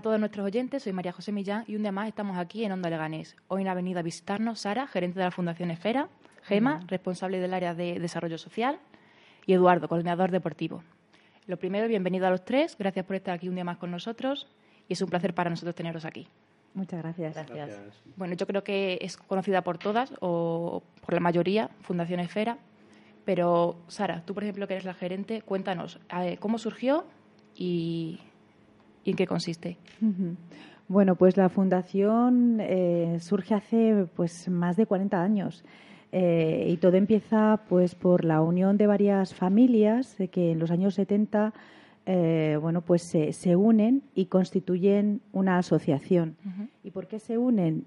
a todos nuestros oyentes, soy María José Millán y un día más estamos aquí en Onda Leganés. Hoy ha venido a visitarnos Sara, gerente de la Fundación Esfera, Gema, responsable del área de desarrollo social, y Eduardo, coordinador deportivo. Lo primero, bienvenido a los tres, gracias por estar aquí un día más con nosotros y es un placer para nosotros teneros aquí. Muchas gracias. gracias. Bueno, yo creo que es conocida por todas o por la mayoría, Fundación Esfera, pero Sara, tú por ejemplo que eres la gerente, cuéntanos eh, cómo surgió y ¿Y en qué consiste? Bueno, pues la fundación eh, surge hace pues más de 40 años. Eh, y todo empieza pues por la unión de varias familias que en los años 70 eh, bueno pues se, unen y constituyen una asociación y por qué se unen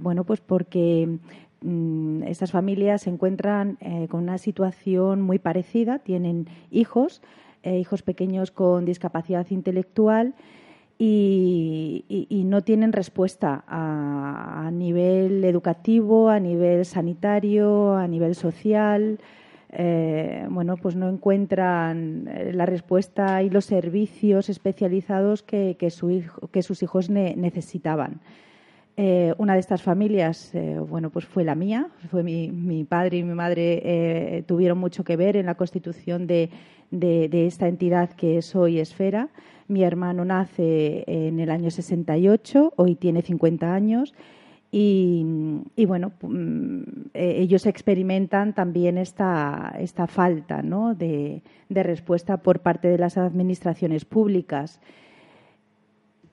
bueno pues porque mm, estas familias se encuentran con una situación muy parecida tienen hijos eh, hijos pequeños con discapacidad intelectual y, no tienen respuesta a, nivel educativo, a nivel sanitario, a nivel social. Eh, bueno, pues no encuentran eh, la respuesta y los servicios especializados que, sus hijos necesitaban. una de estas familias, bueno, pues fue la mía, fue mi, padre y mi madre tuvieron mucho que ver en la constitución de, de, esta entidad que es hoy Esfera. Mi hermano nace en el año 68, hoy tiene 50 años. Y, bueno, mm, eh, ellos experimentan también esta, esta falta de, respuesta por parte de las administraciones públicas.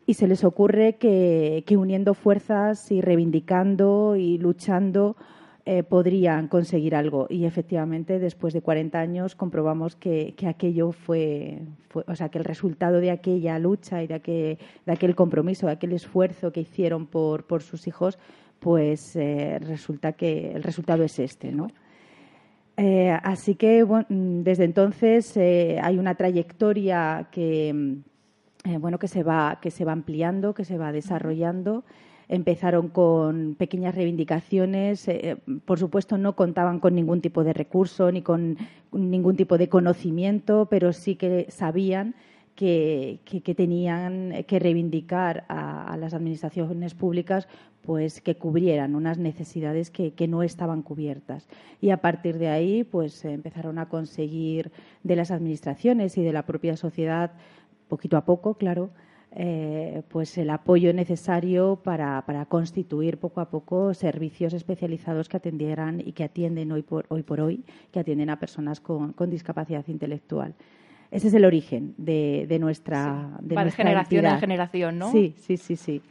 Y se les ocurre que uniendo fuerzas y reivindicando y luchando eh, podrían conseguir algo. Y efectivamente, después de 40 años, comprobamos que, aquello fue, o sea, que el resultado de aquella lucha y de aquel, de aquel compromiso, de aquel esfuerzo que hicieron por, por sus hijos, pues eh, resulta que el resultado es este, ¿no? Eh, así que desde entonces hay una trayectoria que, bueno, que se va que se va ampliando, que se va desarrollando empezaron con pequeñas reivindicaciones. Eh, por supuesto, no contaban con ningún tipo de recurso ni con ningún tipo de conocimiento, pero sí que sabían que, tenían que reivindicar a, las administraciones públicas pues que cubrieran unas necesidades que, que, no estaban cubiertas. Y a partir de ahí, pues empezaron a conseguir de las administraciones y de la propia sociedad, poquito a poco, claro, eh, pues el apoyo necesario para, constituir poco a poco servicios especializados que atendieran y que atienden hoy por hoy, por hoy que atienden a personas con, discapacidad intelectual. Ese es el origen de, nuestra, de generación en generación, ¿no? Sí, sí, sí, sí.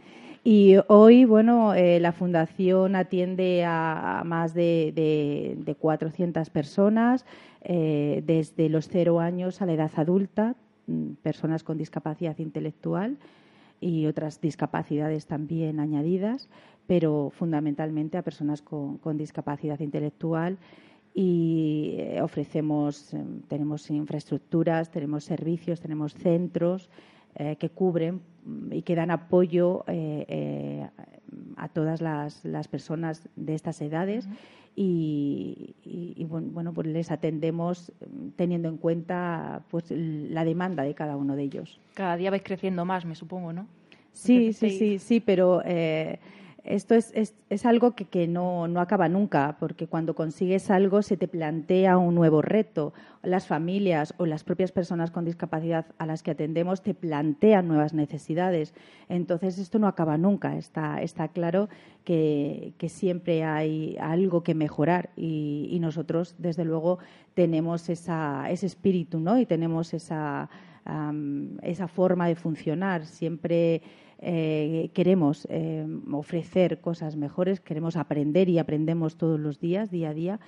Y hoy, bueno, eh, la Fundación atiende a, más de, de, 400 personas, eh, desde los cero años a la edad adulta, personas con discapacidad intelectual y otras discapacidades también añadidas, pero fundamentalmente a personas con, discapacidad intelectual. Y eh, ofrecemos, em, tenemos infraestructuras, tenemos servicios, tenemos centros eh, que cubren mm, y que dan apoyo eh, a todas las, personas de estas edades y, bueno, pues les atendemos mm, teniendo en cuenta pues la demanda de cada uno de ellos. Cada día vais creciendo más, me supongo, ¿no? Sí, sí, sí, sí, pero eh, esto es, es, es algo que, que no, no, acaba nunca, porque cuando consigues algo se te plantea un nuevo reto. Las familias o las propias personas con discapacidad a las que atendemos te plantean nuevas necesidades. Entonces, esto no acaba nunca. Está, está claro que, que siempre hay algo que mejorar y, y nosotros, desde luego, tenemos esa, ese espíritu ¿no? y tenemos esa, esa forma de funcionar. Siempre eh, queremos eh, ofrecer cosas mejores, queremos aprender y aprendemos todos los días, día a día.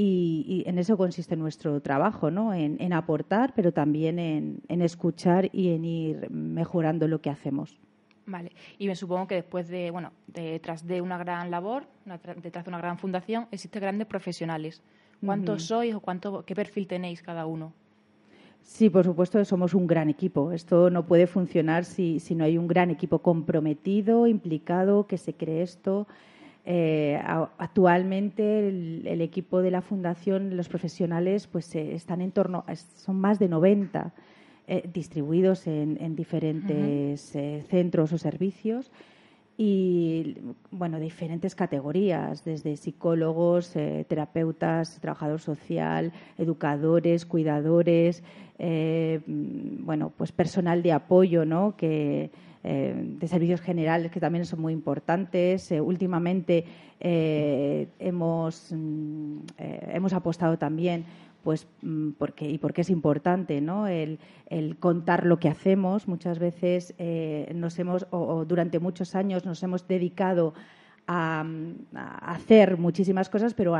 Y, en eso consiste nuestro trabajo, ¿no? En, aportar, pero también en, escuchar y en ir mejorando lo que hacemos. Vale. Y me supongo que después de, bueno, detrás de una gran labor, detrás de una gran fundación, existen grandes profesionales. ¿Cuántos sois o cuánto, qué perfil tenéis cada uno? Sí, por supuesto, somos un gran equipo. Esto no puede funcionar si, no hay un gran equipo comprometido, implicado, que se cree esto. Eh, actualmente el, equipo de la fundación, los profesionales, pues eh, están en torno, son más de 90. distribuidos en, diferentes centros o servicios y bueno, diferentes categorías, desde psicólogos, eh, terapeutas, trabajador social, educadores, cuidadores, eh, bueno, pues personal de apoyo, ¿no? Que, eh, de servicios generales que también son muy importantes. últimamente hemos, mm, hemos apostado también pues mm, porque y porque es importante no el, contar lo que hacemos. Muchas veces eh, nos hemos o, durante muchos años nos hemos dedicado a, hacer muchísimas cosas, pero,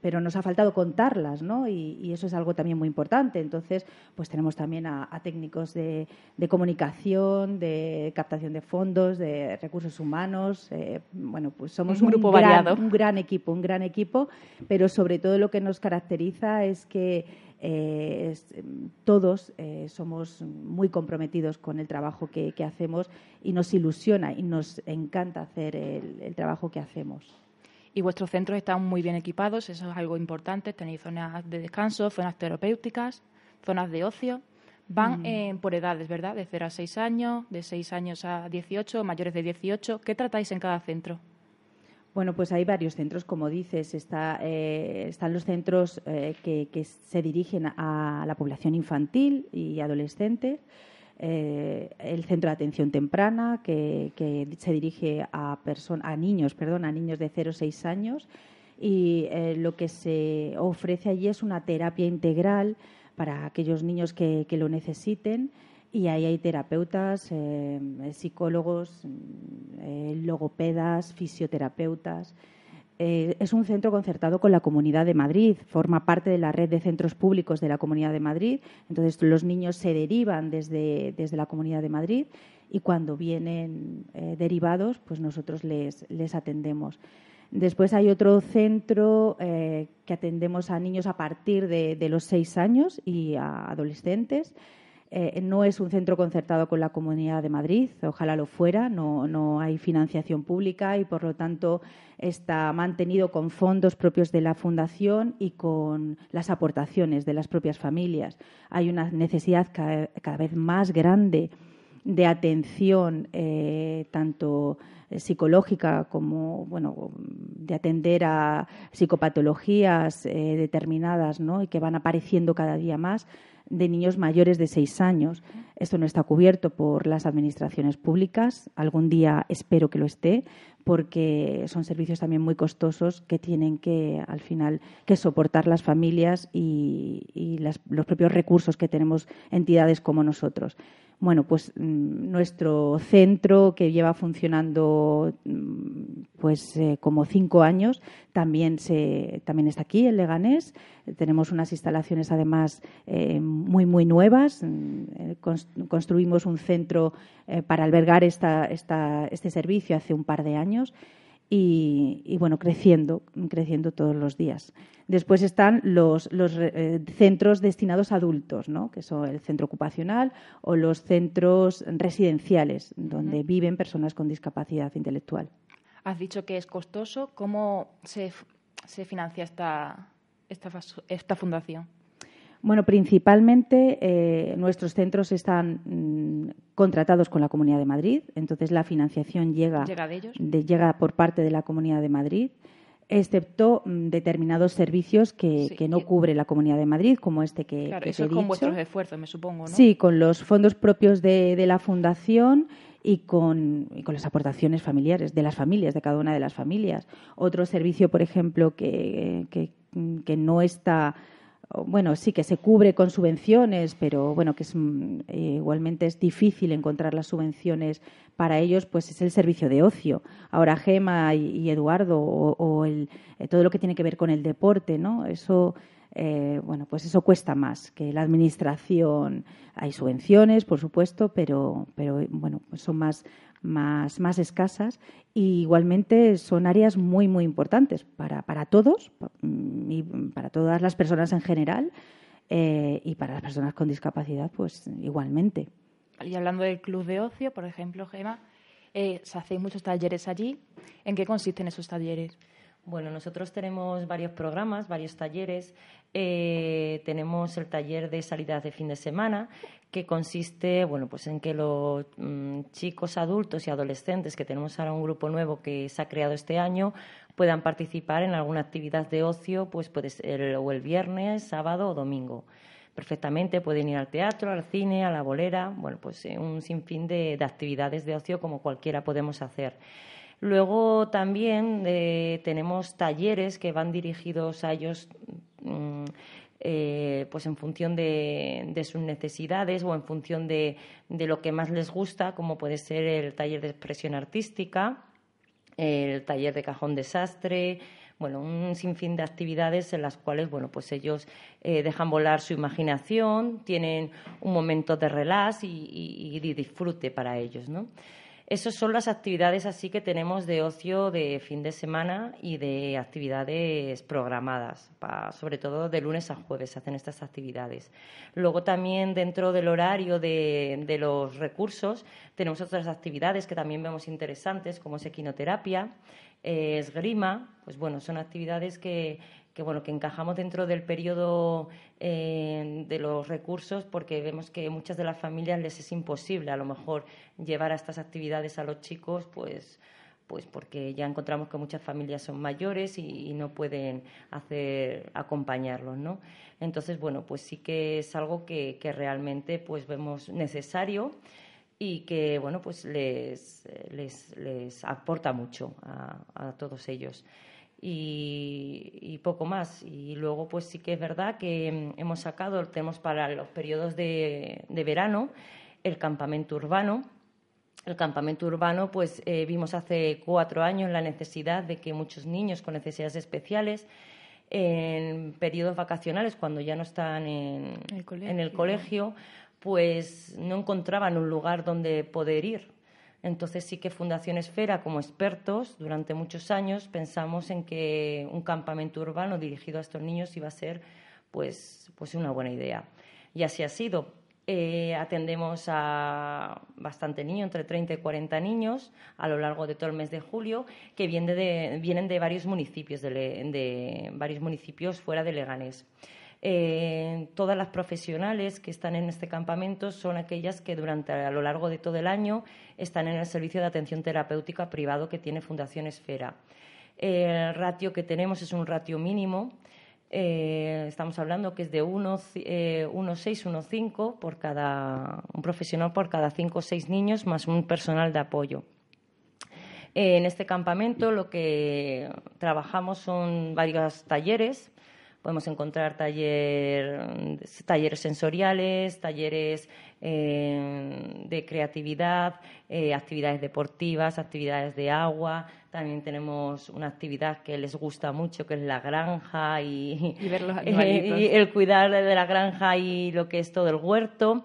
pero nos ha faltado contarlas, ¿no? Y, eso es algo también muy importante. Entonces, pues tenemos también a, técnicos de, comunicación, de captación de fondos, de recursos humanos. Eh, bueno, pues somos un, grupo gran, un gran equipo, un gran equipo, pero sobre todo lo que nos caracteriza es que eh, todos eh, somos muy comprometidos con el trabajo que, hacemos y nos ilusiona y nos encanta hacer el, trabajo que hacemos. Y vuestros centros están muy bien equipados, eso es algo importante. Tenéis zonas de descanso, zonas terapéuticas, zonas de ocio. Van mm. por edades, ¿verdad? De 0 a 6 años, de 6 años a 18, mayores de 18. ¿Qué tratáis en cada centro? Bueno, pues hay varios centros, como dices. Eh, están los centros eh, que, se dirigen a la población infantil y adolescente. Eh, el centro de atención temprana, que, se dirige a, a niños, perdón, a niños de 0 a 6 años. Y lo que se ofrece allí es una terapia integral para aquellos niños que lo necesiten y ahí hay terapeutas, eh, psicólogos, eh, logopedas, fisioterapeutas. Eh, es un centro concertado con la Comunidad de Madrid, forma parte de la red de centros públicos de la Comunidad de Madrid. Entonces, los niños se derivan desde, desde la Comunidad de Madrid y cuando vienen derivados, pues nosotros les, les atendemos. Después hay otro centro que atendemos a niños a partir de, de los seis años y a adolescentes. Eh, no es un centro concertado con la Comunidad de Madrid, ojalá lo fuera, no, hay financiación pública y, por lo tanto, está mantenido con fondos propios de la Fundación y con las aportaciones de las propias familias. Hay una necesidad cada, vez más grande de atención, eh, tanto psicológica como bueno de atender a psicopatologías eh, determinadas ¿no? y que van apareciendo cada día más de niños mayores de seis años. Esto no está cubierto por las administraciones públicas. Algún día espero que lo esté, porque son servicios también muy costosos que tienen que, al final, que soportar las familias y, los propios recursos que tenemos entidades como nosotros. Bueno, pues mm, nuestro centro, que lleva funcionando mm, pues eh, como cinco años, también, se, también está aquí, en Leganés. Tenemos unas instalaciones, además, eh, muy, muy nuevas. Mm, eh, construimos un centro para albergar esta, este servicio hace un par de años y, bueno, creciendo, creciendo todos los días. Después están los, eh, centros destinados a adultos, ¿no? que son el centro ocupacional o los centros residenciales, donde viven personas con discapacidad intelectual. Has dicho que es costoso. ¿Cómo se, se financia esta, esta, esta fundación? Bueno, principalmente eh, nuestros centros están mm, contratados con la Comunidad de Madrid, entonces la financiación llega, llega, por parte de la Comunidad de Madrid, excepto mm, determinados servicios que, no cubre la Comunidad de Madrid, como este que, claro, eso es con vuestros esfuerzos, me supongo, ¿no? Sí, con los fondos propios de, la Fundación y con, y con, las aportaciones familiares, de las familias, de cada una de las familias. Otro servicio, por ejemplo, que, que no está bueno, sí que se cubre con subvenciones, pero bueno, que es, mm, igualmente es difícil encontrar las subvenciones para ellos, pues es el servicio de ocio. Ahora Gema y, Eduardo o, el, eh, todo lo que tiene que ver con el deporte, ¿no? Eso, eh, bueno, pues eso cuesta más que la administración. Hay subvenciones, por supuesto, pero, pero bueno, pues son más más, más escasas y igualmente son áreas muy, muy importantes para, para todos mm, y para todas las personas en general eh, y para las personas con discapacidad, pues igualmente. Y hablando del club de ocio, por ejemplo, Gema, eh, se hacen muchos talleres allí. ¿En qué consisten esos talleres? Bueno, nosotros tenemos varios programas, varios talleres. Eh, tenemos el taller de salidas de fin de semana, que consiste bueno, pues en que los mm, chicos adultos y adolescentes, que tenemos ahora un grupo nuevo que se ha creado este año, puedan participar en alguna actividad de ocio, pues puede ser o el viernes, sábado o domingo. Perfectamente pueden ir al teatro, al cine, a la bolera, bueno, pues eh, un sinfín de actividades de ocio como cualquiera podemos hacer. Luego también eh, tenemos talleres que van dirigidos a ellos mm, eh, pues en función de, sus necesidades o en función de, lo que más les gusta, como puede ser el taller de expresión artística, el taller de cajón desastre, bueno, un sinfín de actividades en las cuales, bueno, pues ellos eh, dejan volar su imaginación, tienen un momento de relax y, y disfrute para ellos, ¿no? Esas son las actividades así que tenemos de ocio de fin de semana y de actividades programadas, sobre todo de lunes a jueves se hacen estas actividades. Luego también dentro del horario de, los recursos tenemos otras actividades que también vemos interesantes, como es equinoterapia, esgrima, pues bueno, son actividades que, que bueno que encajamos dentro del periodo eh, de los recursos porque vemos que muchas de las familias les es imposible a lo mejor llevar a estas actividades a los chicos pues pues porque ya encontramos que muchas familias son mayores y, no pueden hacer acompañarlos no entonces bueno pues sí que es algo que, realmente pues vemos necesario y que bueno pues les, les, aporta mucho a todos ellos y, poco más. Y luego, pues sí que es verdad que mm, hemos sacado, tenemos para los periodos de, verano, el campamento urbano. El campamento urbano, pues eh, vimos hace cuatro años la necesidad de que muchos niños con necesidades especiales en periodos vacacionales, cuando ya no están en en el colegio pues no encontraban un lugar donde poder ir entonces sí que Fundación Esfera, como expertos, durante muchos años pensamos en que un campamento urbano dirigido a estos niños iba a ser pues, pues una buena idea. Y así ha sido. Eh, atendemos a bastante niños, entre 30 y 40 niños, a lo largo de todo el mes de julio, que vienen de, vienen de varios municipios, de, varios municipios fuera de Leganés. Eh, todas las profesionales que están en este campamento son aquellas que durante a lo largo de todo el año están en el servicio de atención terapéutica privado que tiene Fundación Esfera. El ratio que tenemos es un ratio mínimo. Eh, estamos hablando que es de 1,6, eh, 1,5 por cada un profesional por cada 5 o 6 niños más un personal de apoyo. En este campamento lo que trabajamos son varios talleres Podemos encontrar talleres sensoriales, talleres eh, de creatividad, eh, actividades deportivas, actividades de agua. También tenemos una actividad que les gusta mucho, que es la granja y, el cuidar de la granja y lo que es todo el huerto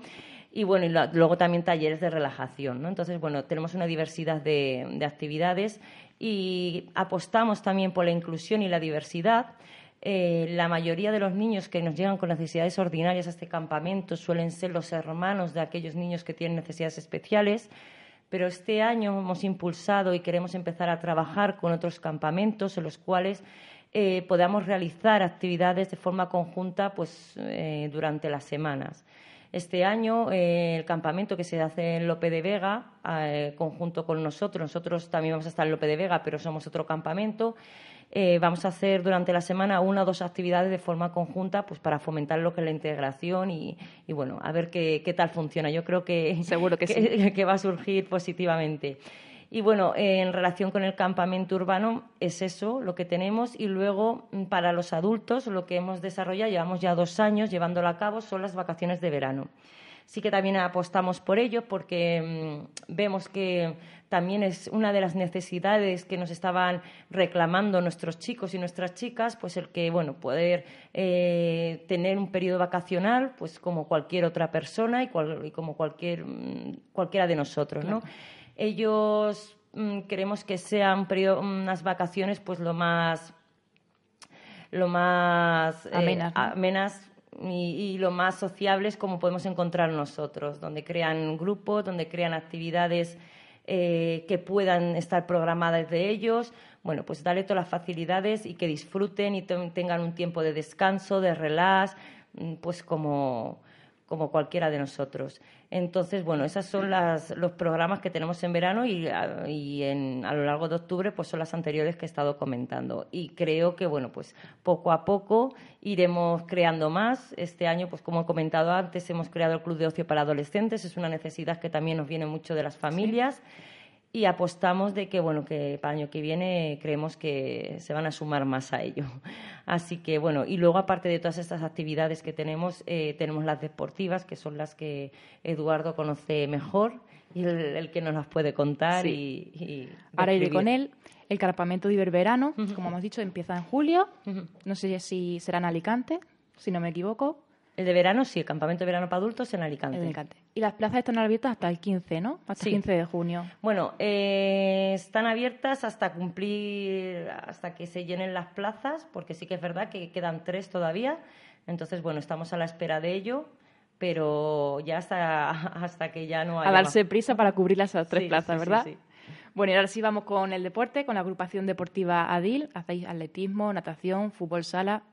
y bueno, y luego también talleres de relajación, ¿no? Entonces, bueno, tenemos una diversidad de, actividades y apostamos también por la inclusión y la diversidad. Eh, la mayoría de los niños que nos llegan con necesidades ordinarias a este campamento suelen ser los hermanos de aquellos niños que tienen necesidades especiales, pero este año hemos impulsado y queremos empezar a trabajar con otros campamentos en los cuales eh, podamos realizar actividades de forma conjunta pues, eh, durante las semanas. Este año el campamento que se hace en Lope de Vega, conjunto con nosotros, nosotros también vamos a estar en Lope de Vega, pero somos otro campamento, eh, vamos a hacer durante la semana una o dos actividades de forma conjunta pues para fomentar lo que es la integración y, bueno, a ver qué, tal funciona. Yo creo que, Seguro que, que, va a surgir positivamente. Y bueno, en relación con el campamento urbano es eso lo que tenemos y luego mm, para los adultos lo que hemos desarrollado, llevamos ya dos años llevándolo a cabo, son las vacaciones de verano. Sí que también apostamos por ello porque mm, vemos que también es una de las necesidades que nos estaban reclamando nuestros chicos y nuestras chicas, pues el que, bueno, poder eh, tener un periodo vacacional, pues como cualquier otra persona y, como cualquier, mm, cualquiera de nosotros, ¿no? Ellos mm, queremos que sean unas vacaciones, pues lo más lo más eh, amenas, y, lo más sociables como podemos encontrar nosotros, donde crean grupos, donde crean actividades eh, que puedan estar programadas de ellos, bueno, pues darle todas las facilidades y que disfruten y tengan un tiempo de descanso, de relax, mm, pues como, como cualquiera de nosotros. Entonces, bueno, esos son los programas que tenemos en verano y, a, en, a lo largo de octubre pues son las anteriores que he estado comentando. Y creo que, bueno, pues poco a poco iremos creando más. Este año, pues como he comentado antes, hemos creado el Club de Ocio para Adolescentes. Es una necesidad que también nos viene mucho de las familias y apostamos de que bueno que para el año que viene creemos que se van a sumar más a ello. Así que bueno y luego aparte de todas estas actividades que tenemos eh, tenemos las deportivas que son las que Eduardo conoce mejor y el, que nos las puede contar y, ahora iré con él. El campamento de Iberverano como hemos dicho empieza en julio. No sé si será en Alicante si no me equivoco el de verano, sí, el campamento de verano para adultos en Alicante. Alicante. Y las plazas están abiertas hasta el 15, ¿no? Hasta el 15 de junio. Bueno, eh, están abiertas hasta cumplir, hasta que se llenen las plazas, porque sí que es verdad que quedan tres todavía. Entonces, bueno, estamos a la espera de ello, pero ya hasta, hasta que ya no haya. A darse prisa para cubrir las tres plazas, ¿verdad? Sí, bueno, y ahora sí vamos con el deporte, con la agrupación deportiva ADIL. Hacéis atletismo, natación, fútbol sala.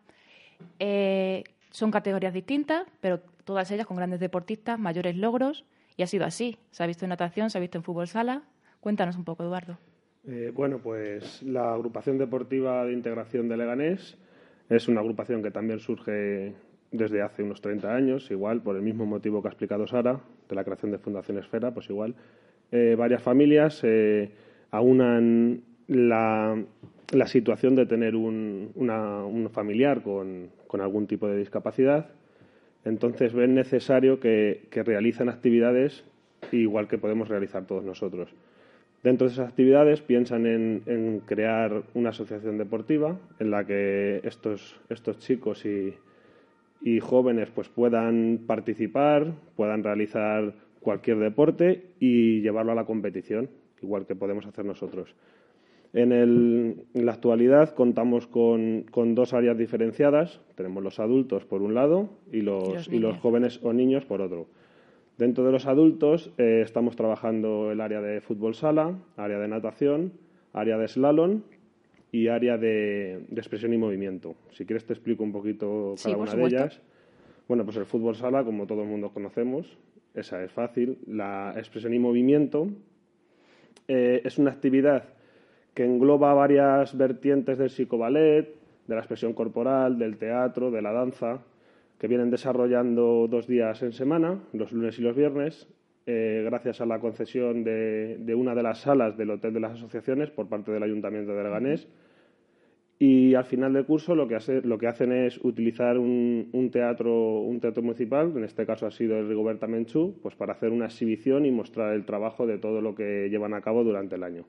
Eh, son categorías distintas, pero todas ellas con grandes deportistas, mayores logros, y ha sido así. Se ha visto en natación, se ha visto en fútbol sala. Cuéntanos un poco, Eduardo. Eh, bueno, pues la agrupación deportiva de integración de Leganés es una agrupación que también surge desde hace unos 30 años, igual por el mismo motivo que ha explicado Sara, de la creación de Fundación Esfera, pues igual. Eh, varias familias eh, aunan la, la situación de tener un, un familiar con, con, algún tipo de discapacidad, entonces ven necesario que, que realicen actividades igual que podemos realizar todos nosotros. Dentro de esas actividades piensan en, en, crear una asociación deportiva en la que estos, estos chicos y, y jóvenes pues puedan participar, puedan realizar cualquier deporte y llevarlo a la competición, igual que podemos hacer nosotros. En, la actualidad contamos con, dos áreas diferenciadas. Tenemos los adultos por un lado y los, y los, jóvenes o niños por otro. Dentro de los adultos eh, estamos trabajando el área de fútbol sala, área de natación, área de slalom y área de, expresión y movimiento. Si quieres te explico un poquito cada una de ellas. Bueno, pues el fútbol sala, como todo el mundo conocemos, esa es fácil. La expresión y movimiento eh, es una actividad que engloba varias vertientes del psicoballet, de la expresión corporal, del teatro, de la danza, que vienen desarrollando dos días en semana, los lunes y los viernes, eh, gracias a la concesión de, una de las salas del Hotel de las Asociaciones por parte del Ayuntamiento de Leganés. Y al final del curso lo que, hacen es utilizar un, teatro, un teatro municipal, en este caso ha sido el Rigoberta Menchú, pues para hacer una exhibición y mostrar el trabajo de todo lo que llevan a cabo durante el año.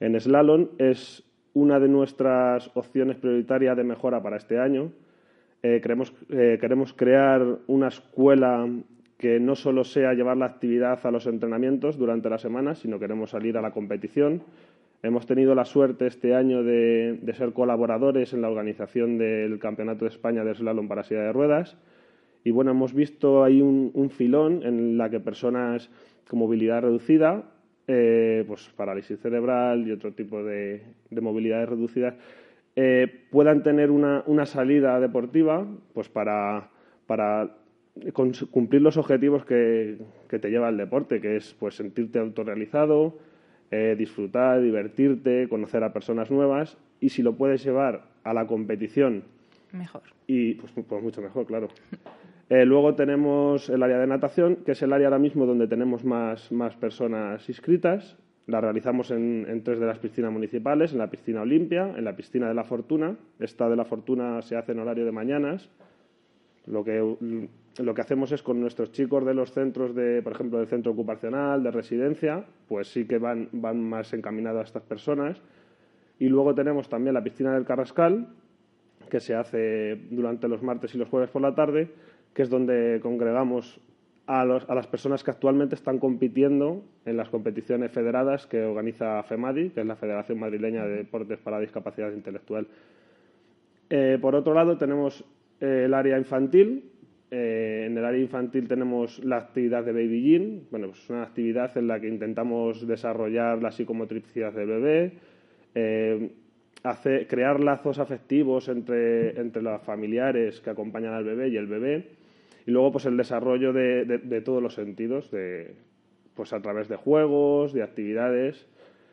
En slalom es una de nuestras opciones prioritarias de mejora para este año. Eh, eh, queremos crear una escuela que no solo sea llevar la actividad a los entrenamientos durante la semana, sino queremos salir a la competición. Hemos tenido la suerte este año de, ser colaboradores en la organización del Campeonato de España de Slalom para silla de ruedas. Y bueno, hemos visto ahí un filón en la que personas con movilidad reducida eh, pues parálisis cerebral y otro tipo de, movilidades reducidas, eh, puedan tener una, salida deportiva pues para, para cumplir los objetivos que, te lleva el deporte, que es pues sentirte autorrealizado, eh, disfrutar, divertirte, conocer a personas nuevas y si lo puedes llevar a la competición mejor. y pues, pues mucho mejor claro Eh, luego tenemos el área de natación, que es el área ahora mismo donde tenemos más, más personas inscritas. La realizamos en, tres de las piscinas municipales, en la piscina Olimpia, en la piscina de la Fortuna. Esta de la Fortuna se hace en horario de mañanas. Lo que, lo que hacemos es con nuestros chicos de los centros, de, por ejemplo, del centro ocupacional, de residencia, pues sí que van, van más encaminados a estas personas. Y luego tenemos también la piscina del Carrascal, que se hace durante los martes y los jueves por la tarde, que es donde congregamos a, las personas que actualmente están compitiendo en las competiciones federadas que organiza FEMADI, que es la Federación Madrileña de Deportes para Discapacidad Intelectual. Eh, por otro lado, tenemos eh, el área infantil. Eh, en el área infantil tenemos la actividad de Baby Gym. Bueno, pues es una actividad en la que intentamos desarrollar la psicomotricidad del bebé, crear lazos afectivos entre, entre los familiares que acompañan al bebé y el bebé. Y luego, pues el desarrollo de, todos los sentidos, de, pues a través de juegos, de actividades.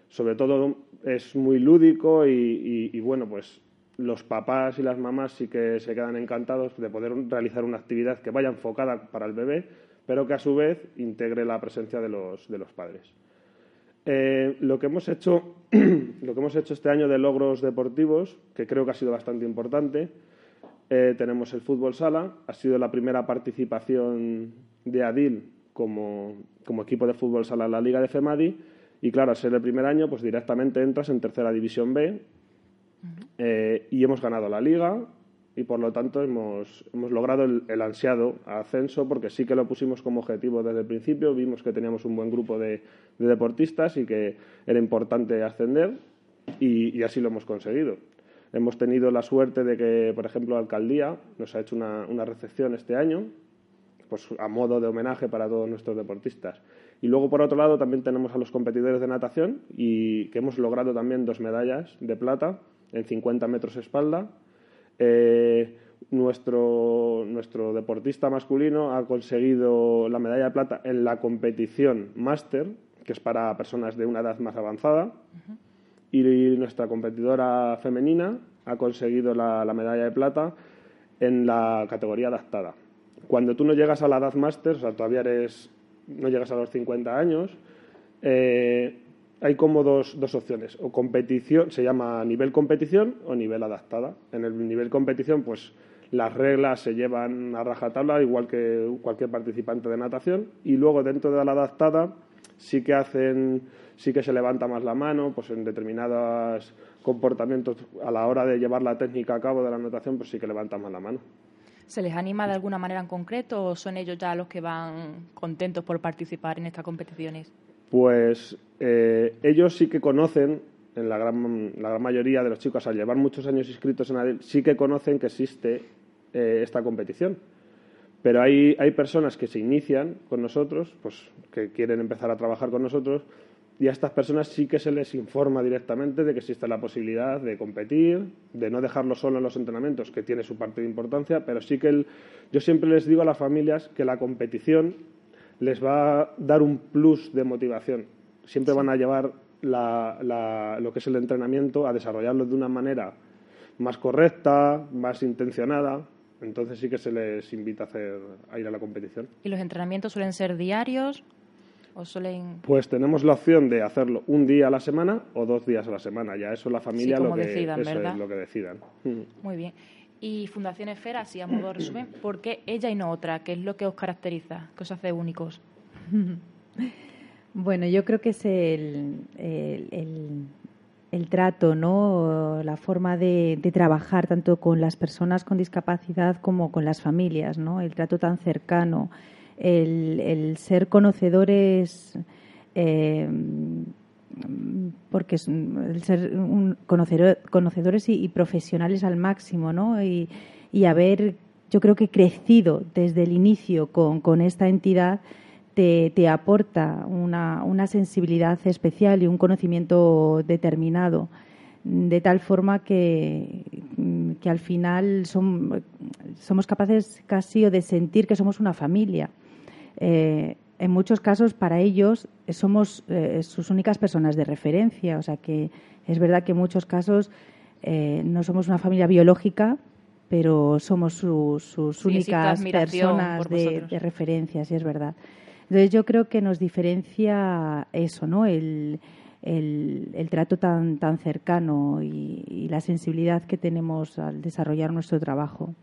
Sobre todo es muy lúdico y, bueno, pues los papás y las mamás sí que se quedan encantados de poder realizar una actividad que vaya enfocada para el bebé, pero que a su vez integre la presencia de los, de los padres. Eh, lo, que hemos hecho, lo que hemos hecho este año de logros deportivos, que creo que ha sido bastante importante, eh, tenemos el fútbol sala, ha sido la primera participación de Adil como, equipo de fútbol sala en la Liga de FEMADI. Y claro, al ser el primer año, pues directamente entras en tercera división B. Eh, y hemos ganado la liga y por lo tanto hemos, hemos logrado el, ansiado ascenso porque sí que lo pusimos como objetivo desde el principio, vimos que teníamos un buen grupo de, deportistas y que era importante ascender y así lo hemos conseguido. Hemos tenido la suerte de que, por ejemplo, la alcaldía nos ha hecho una, recepción este año, pues a modo de homenaje para todos nuestros deportistas. Y luego, por otro lado, también tenemos a los competidores de natación y que hemos logrado también dos medallas de plata en 50 metros espalda. Eh, nuestro, nuestro deportista masculino ha conseguido la medalla de plata en la competición máster, que es para personas de una edad más avanzada y nuestra competidora femenina ha conseguido la, medalla de plata en la categoría adaptada. Cuando tú no llegas a la edad máster, o sea, todavía eres, no llegas a los 50 años, eh, hay como dos, dos, opciones. O competición, se llama nivel competición o nivel adaptada. En el nivel competición, pues las reglas se llevan a rajatabla, igual que cualquier participante de natación. Y luego dentro de la adaptada sí que hacen sí que se levanta más la mano, pues en determinados comportamientos a la hora de llevar la técnica a cabo de la anotación, pues sí que levanta más la mano. ¿Se les anima de alguna manera en concreto o son ellos ya los que van contentos por participar en estas competiciones? Pues eh, ellos sí que conocen, en la gran, la gran mayoría de los chicos, al llevar muchos años inscritos en ADEL, sí que conocen que existe eh, esta competición. Pero hay, hay personas que se inician con nosotros, pues que quieren empezar a trabajar con nosotros, y a estas personas sí que se les informa directamente de que existe la posibilidad de competir, de no dejarlo solo en los entrenamientos, que tiene su parte de importancia, pero sí que el, yo siempre les digo a las familias que la competición les va a dar un plus de motivación. Siempre van a llevar lo que es el entrenamiento a desarrollarlo de una manera más correcta, más intencionada. Entonces sí que se les invita a, hacer, a ir a la competición. ¿Y los entrenamientos suelen ser diarios? Pues tenemos la opción de hacerlo un día a la semana o dos días a la semana. Ya eso la familia lo, que, decidan, es lo que decidan. Muy bien. Y Fundación Esfera, así a modo de resumen, ¿por qué ella y no otra? ¿Qué es lo que os caracteriza? ¿Qué os hace únicos? bueno, yo creo que es el, el, trato, ¿no? La forma de, de, trabajar tanto con las personas con discapacidad como con las familias, ¿no? El trato tan cercano el, ser conocedores, eh, porque el ser conocedores y, profesionales al máximo, ¿no? Y, haber, yo creo que crecido desde el inicio con, esta entidad te, aporta una, sensibilidad especial y un conocimiento determinado, de tal forma que, que al final somos capaces casi de sentir que somos una familia. Eh, en muchos casos para ellos somos eh, sus únicas personas de referencia. O sea que es verdad que en muchos casos eh, no somos una familia biológica, pero somos sus únicas personas de, referencia, sí es verdad. Entonces yo creo que nos diferencia eso, ¿no? El, trato tan, tan cercano y la sensibilidad que tenemos al desarrollar nuestro trabajo.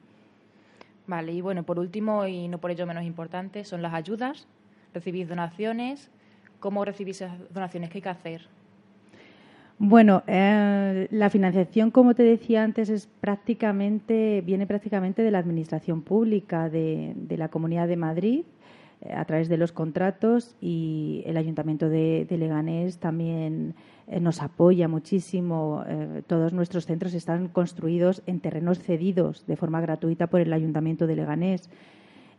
Vale, y bueno, por último, y no por ello menos importante, son las ayudas. Recibís donaciones. ¿Cómo recibís esas donaciones? ¿Qué hay que hacer? Bueno, eh, la financiación, como te decía antes, es prácticamente viene prácticamente de la administración pública de, de la Comunidad de Madrid a través de los contratos y el Ayuntamiento de, Leganés también eh, nos apoya muchísimo. Eh, todos nuestros centros están construidos en terrenos cedidos de forma gratuita por el Ayuntamiento de Leganés.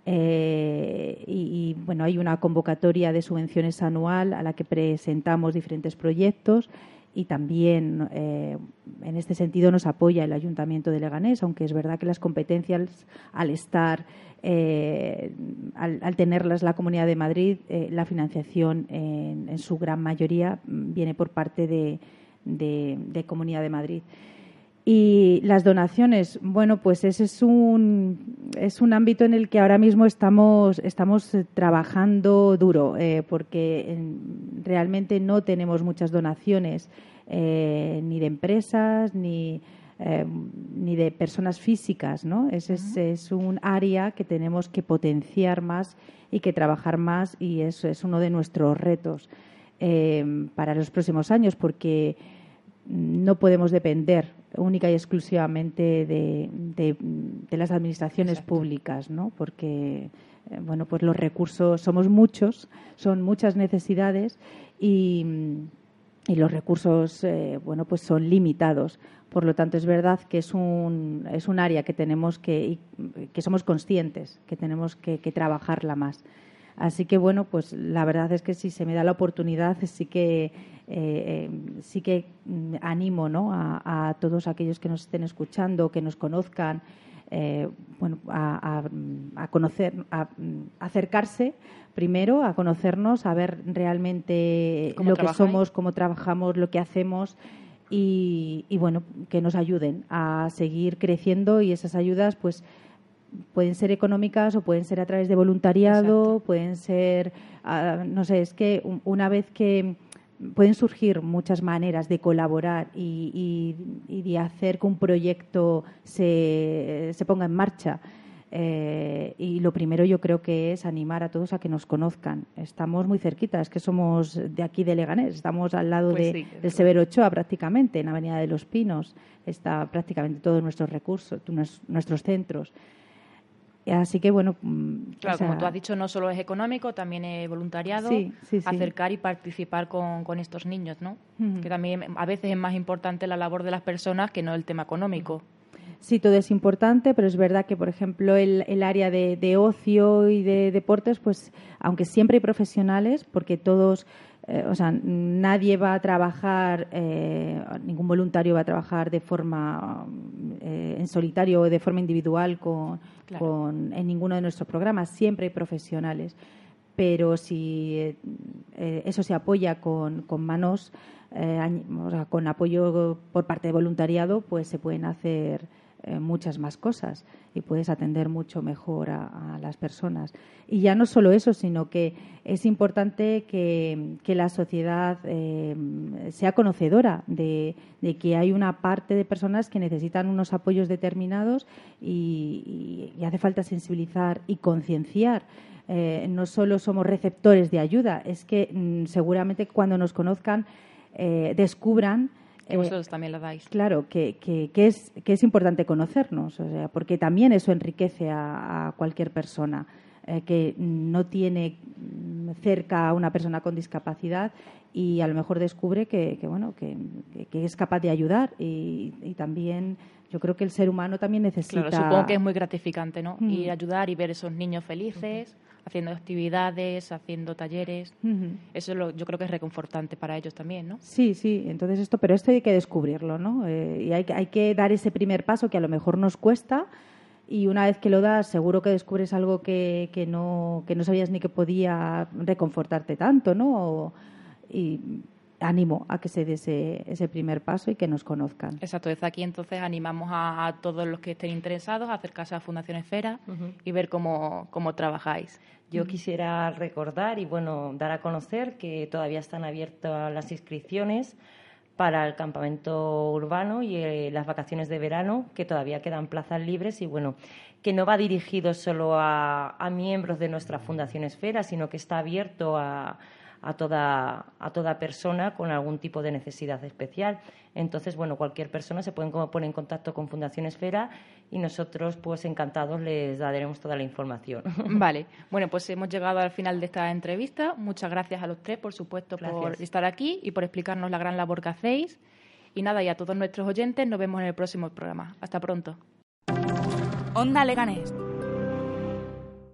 y, bueno, hay una convocatoria de subvenciones anual a la que presentamos diferentes proyectos y también eh, en este sentido nos apoya el Ayuntamiento de Leganés, aunque es verdad que las competencias al estar, eh, al, tenerlas la Comunidad de Madrid, eh, la financiación en, su gran mayoría viene por parte de Comunidad de Madrid. Y las donaciones, bueno, pues ese es un, es un ámbito en el que ahora mismo estamos, estamos trabajando duro, eh, porque realmente no tenemos muchas donaciones, eh, ni de empresas, ni, eh, ni de personas físicas, ¿no? Ese es, un área que tenemos que potenciar más y que trabajar más, y eso es uno de nuestros retos para los próximos años, porque no podemos depender única y exclusivamente de, las administraciones públicas, ¿no? Porque eh, bueno, pues los recursos somos muchos, son muchas necesidades y, los recursos eh, bueno, pues son limitados. Por lo tanto, es verdad que es un, es un área que tenemos que, que somos conscientes, que tenemos que trabajarla más. Así que, bueno, pues la verdad es que si se me da la oportunidad, sí que, eh, eh, sí que mm, animo ¿no? a, todos aquellos que nos estén escuchando, que nos conozcan, eh, bueno, a, conocer, a, acercarse primero, a conocernos, a ver realmente lo que somos, cómo trabajamos, lo que hacemos. Y, y, bueno, que nos ayuden a seguir creciendo y esas ayudas, pues pueden ser económicas o pueden ser a través de voluntariado, pueden ser, ah, no sé, es que una vez que pueden surgir muchas maneras de colaborar y, de hacer que un proyecto se, se ponga en marcha. Eh, y lo primero yo creo que es animar a todos a que nos conozcan. Estamos muy cerquita, es que somos de aquí de Leganés, estamos al lado pues de, del Severo Ochoa prácticamente, en Avenida de los Pinos. Está prácticamente todos nuestros recursos, nuestros centros. Así que, bueno. Mm, claro, como tú has dicho, no solo es económico, también es voluntariado, acercar y participar con, con estos niños, ¿no? Que también a veces es más importante la labor de las personas que no el tema económico. Sí, todo es importante, pero es verdad que, por ejemplo, el, el área de, de, ocio y de deportes, pues, aunque siempre hay profesionales, porque todos eh, o sea, nadie va a trabajar, eh, ningún voluntario va a trabajar de forma eh, en solitario o de forma individual con, en ninguno de nuestros programas. Siempre hay profesionales. Pero si eso se apoya con, con manos, o sea, con apoyo por parte de voluntariado, pues se pueden hacer eh, muchas más cosas y puedes atender mucho mejor a, las personas. Y ya no solo eso, sino que es importante que, la sociedad eh, sea conocedora de, que hay una parte de personas que necesitan unos apoyos determinados y, hace falta sensibilizar y concienciar. Eh, no solo somos receptores de ayuda, es que mm, seguramente cuando nos conozcan descubran que vosotros también lo dais. Claro, que, que, es, que es importante conocernos, o sea, porque también eso enriquece a, cualquier persona eh, que no tiene cerca a una persona con discapacidad y a lo mejor descubre que, bueno, que, es capaz de ayudar y, también yo creo que el ser humano también necesita. Claro, supongo que es muy gratificante, ¿no? Mm. Ir a ayudar y ver esos niños felices haciendo actividades, haciendo talleres. Eso lo, yo creo que es reconfortante para ellos también, ¿no? Sí, sí. Entonces esto, pero esto hay que descubrirlo, ¿no? Eh, y hay, hay que dar ese primer paso que a lo mejor nos cuesta y una vez que lo das seguro que descubres algo que, que, no, que no sabías ni que podía reconfortarte tanto, ¿no? y ánimo a que se dé ese, primer paso y que nos conozcan. Exacto, desde aquí entonces animamos a, todos los que estén interesados a acercarse a Fundación Esfera y ver cómo, cómo trabajáis. Yo quisiera recordar y bueno, dar a conocer que todavía están abiertas las inscripciones para el campamento urbano y eh, las vacaciones de verano, que todavía quedan plazas libres y bueno, que no va dirigido solo a miembros de nuestra Fundación Esfera, sino que está abierto a a toda, a toda persona con algún tipo de necesidad especial. Entonces, bueno, cualquier persona se puede poner en contacto con Fundación Esfera y nosotros, pues encantados, les daremos toda la información. Vale, bueno, pues hemos llegado al final de esta entrevista. Muchas gracias a los tres, por supuesto, por estar aquí y por explicarnos la gran labor que hacéis. Y nada, y a todos nuestros oyentes, nos vemos en el próximo programa. Hasta pronto. Onda Leganés